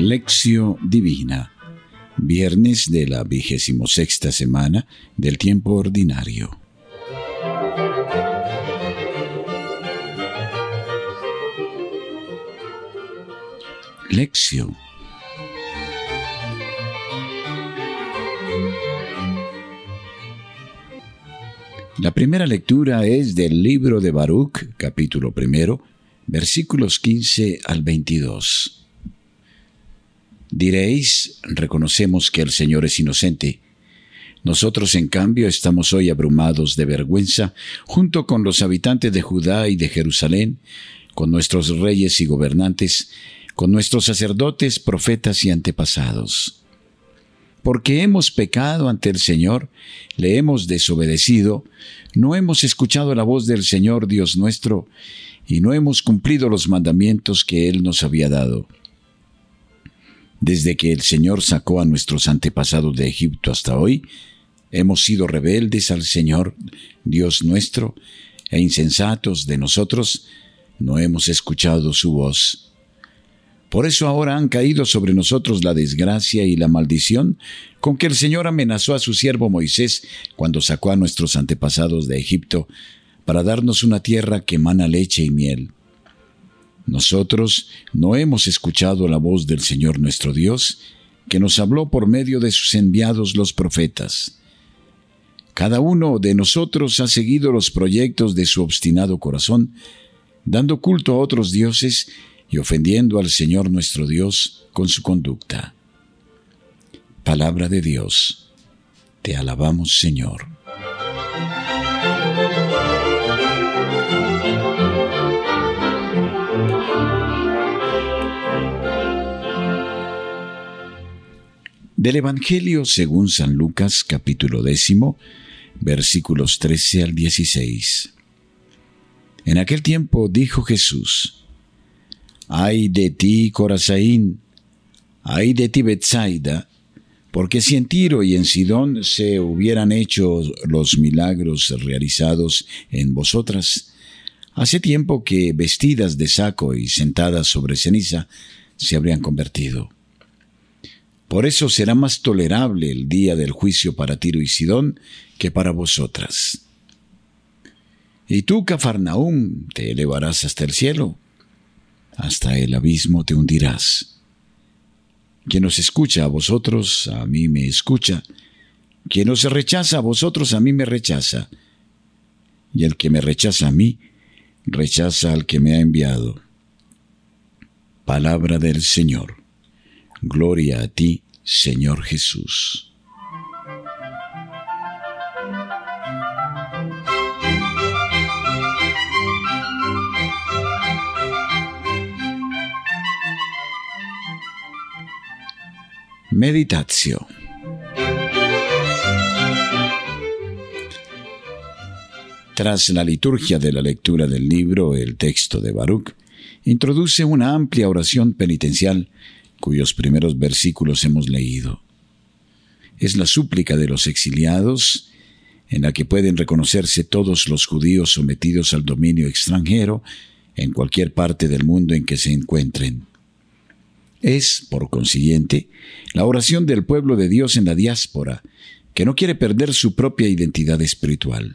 Lección Divina, viernes de la vigésimo sexta semana del tiempo ordinario. Lección La primera lectura es del libro de Baruch, capítulo primero, versículos 15 al 22. Diréis, reconocemos que el Señor es inocente. Nosotros, en cambio, estamos hoy abrumados de vergüenza, junto con los habitantes de Judá y de Jerusalén, con nuestros reyes y gobernantes, con nuestros sacerdotes, profetas y antepasados porque hemos pecado ante el Señor, le hemos desobedecido, no hemos escuchado la voz del Señor Dios nuestro, y no hemos cumplido los mandamientos que Él nos había dado. Desde que el Señor sacó a nuestros antepasados de Egipto hasta hoy, hemos sido rebeldes al Señor, Dios nuestro, e insensatos de nosotros, no hemos escuchado su voz. Por eso ahora han caído sobre nosotros la desgracia y la maldición con que el Señor amenazó a su siervo Moisés cuando sacó a nuestros antepasados de Egipto para darnos una tierra que emana leche y miel. Nosotros no hemos escuchado la voz del Señor nuestro Dios, que nos habló por medio de sus enviados los profetas. Cada uno de nosotros ha seguido los proyectos de su obstinado corazón, dando culto a otros dioses y ofendiendo al Señor nuestro Dios con su conducta. Palabra de Dios. Te alabamos, Señor. Del Evangelio según San Lucas capítulo décimo, versículos 13 al 16. En aquel tiempo dijo Jesús, Ay de ti, Corazaín, ay de ti, Betsaida, porque si en Tiro y en Sidón se hubieran hecho los milagros realizados en vosotras, hace tiempo que vestidas de saco y sentadas sobre ceniza se habrían convertido. Por eso será más tolerable el día del juicio para Tiro y Sidón que para vosotras. Y tú, Cafarnaúm, te elevarás hasta el cielo hasta el abismo te hundirás. Quien os escucha a vosotros, a mí me escucha. Quien os rechaza a vosotros, a mí me rechaza. Y el que me rechaza a mí, rechaza al que me ha enviado. Palabra del Señor. Gloria a ti, Señor Jesús. Meditación. Tras la liturgia de la lectura del libro, el texto de Baruch introduce una amplia oración penitencial cuyos primeros versículos hemos leído. Es la súplica de los exiliados en la que pueden reconocerse todos los judíos sometidos al dominio extranjero en cualquier parte del mundo en que se encuentren. Es, por consiguiente, la oración del pueblo de Dios en la diáspora, que no quiere perder su propia identidad espiritual.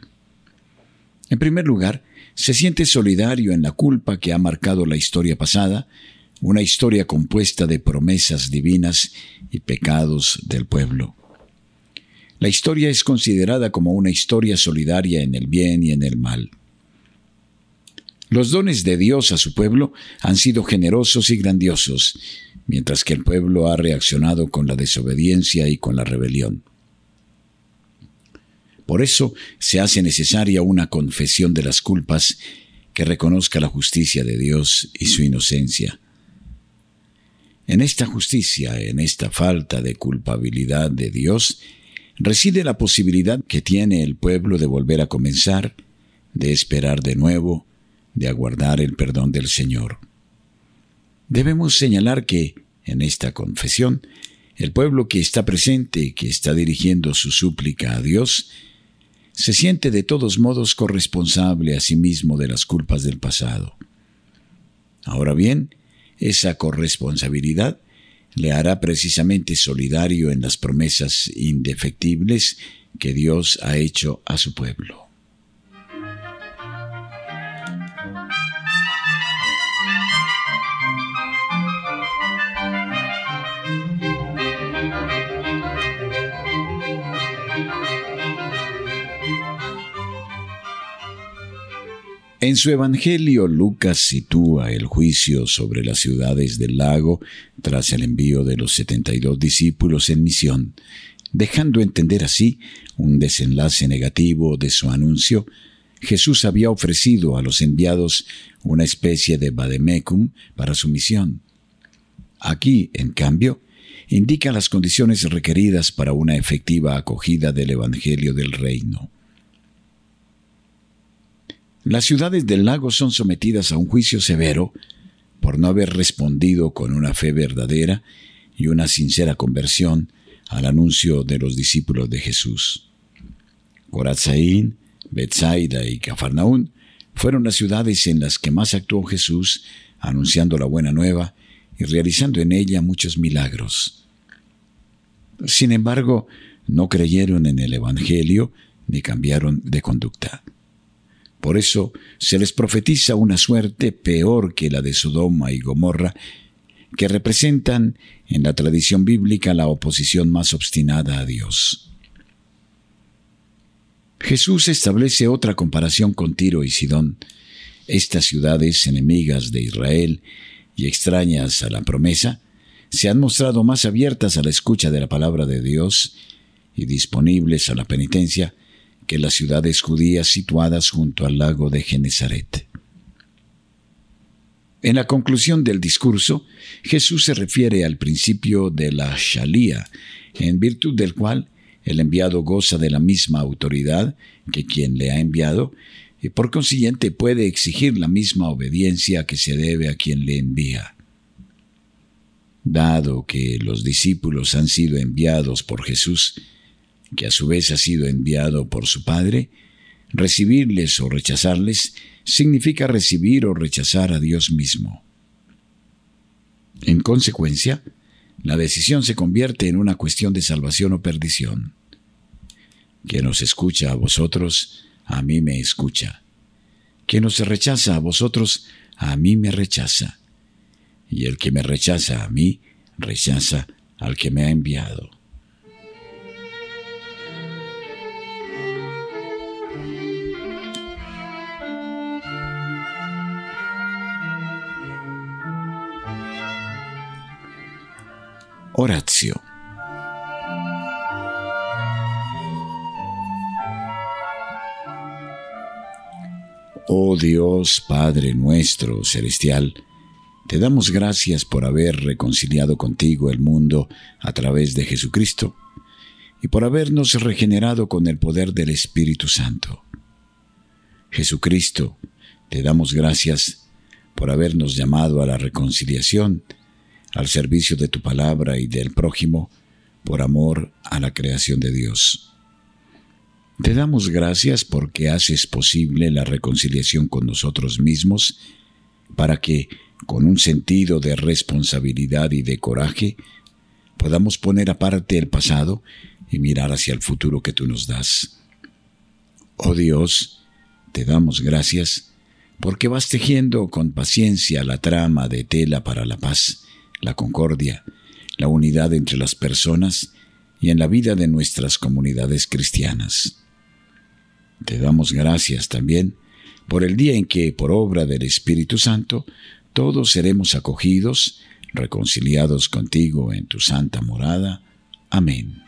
En primer lugar, se siente solidario en la culpa que ha marcado la historia pasada, una historia compuesta de promesas divinas y pecados del pueblo. La historia es considerada como una historia solidaria en el bien y en el mal. Los dones de Dios a su pueblo han sido generosos y grandiosos, mientras que el pueblo ha reaccionado con la desobediencia y con la rebelión. Por eso se hace necesaria una confesión de las culpas que reconozca la justicia de Dios y su inocencia. En esta justicia, en esta falta de culpabilidad de Dios, reside la posibilidad que tiene el pueblo de volver a comenzar, de esperar de nuevo, de aguardar el perdón del Señor. Debemos señalar que, en esta confesión, el pueblo que está presente, que está dirigiendo su súplica a Dios, se siente de todos modos corresponsable a sí mismo de las culpas del pasado. Ahora bien, esa corresponsabilidad le hará precisamente solidario en las promesas indefectibles que Dios ha hecho a su pueblo. En su Evangelio, Lucas sitúa el juicio sobre las ciudades del lago tras el envío de los 72 discípulos en misión, dejando entender así un desenlace negativo de su anuncio. Jesús había ofrecido a los enviados una especie de vademecum para su misión. Aquí, en cambio, indica las condiciones requeridas para una efectiva acogida del Evangelio del Reino. Las ciudades del lago son sometidas a un juicio severo por no haber respondido con una fe verdadera y una sincera conversión al anuncio de los discípulos de Jesús. Corazaín, Bethsaida y Cafarnaún fueron las ciudades en las que más actuó Jesús anunciando la buena nueva y realizando en ella muchos milagros. Sin embargo, no creyeron en el Evangelio ni cambiaron de conducta. Por eso se les profetiza una suerte peor que la de Sodoma y Gomorra, que representan en la tradición bíblica la oposición más obstinada a Dios. Jesús establece otra comparación con Tiro y Sidón, estas ciudades enemigas de Israel y extrañas a la promesa, se han mostrado más abiertas a la escucha de la palabra de Dios y disponibles a la penitencia que las ciudades judías situadas junto al lago de Genezaret. En la conclusión del discurso, Jesús se refiere al principio de la Shalía, en virtud del cual el enviado goza de la misma autoridad que quien le ha enviado, y por consiguiente puede exigir la misma obediencia que se debe a quien le envía. Dado que los discípulos han sido enviados por Jesús, que a su vez ha sido enviado por su Padre, recibirles o rechazarles significa recibir o rechazar a Dios mismo. En consecuencia, la decisión se convierte en una cuestión de salvación o perdición. Quien os escucha a vosotros, a mí me escucha. Quien os rechaza a vosotros, a mí me rechaza. Y el que me rechaza a mí, rechaza al que me ha enviado. Horacio. Oh Dios Padre nuestro celestial, te damos gracias por haber reconciliado contigo el mundo a través de Jesucristo y por habernos regenerado con el poder del Espíritu Santo. Jesucristo, te damos gracias por habernos llamado a la reconciliación al servicio de tu palabra y del prójimo, por amor a la creación de Dios. Te damos gracias porque haces posible la reconciliación con nosotros mismos, para que, con un sentido de responsabilidad y de coraje, podamos poner aparte el pasado y mirar hacia el futuro que tú nos das. Oh Dios, te damos gracias porque vas tejiendo con paciencia la trama de tela para la paz la concordia, la unidad entre las personas y en la vida de nuestras comunidades cristianas. Te damos gracias también por el día en que, por obra del Espíritu Santo, todos seremos acogidos, reconciliados contigo en tu santa morada. Amén.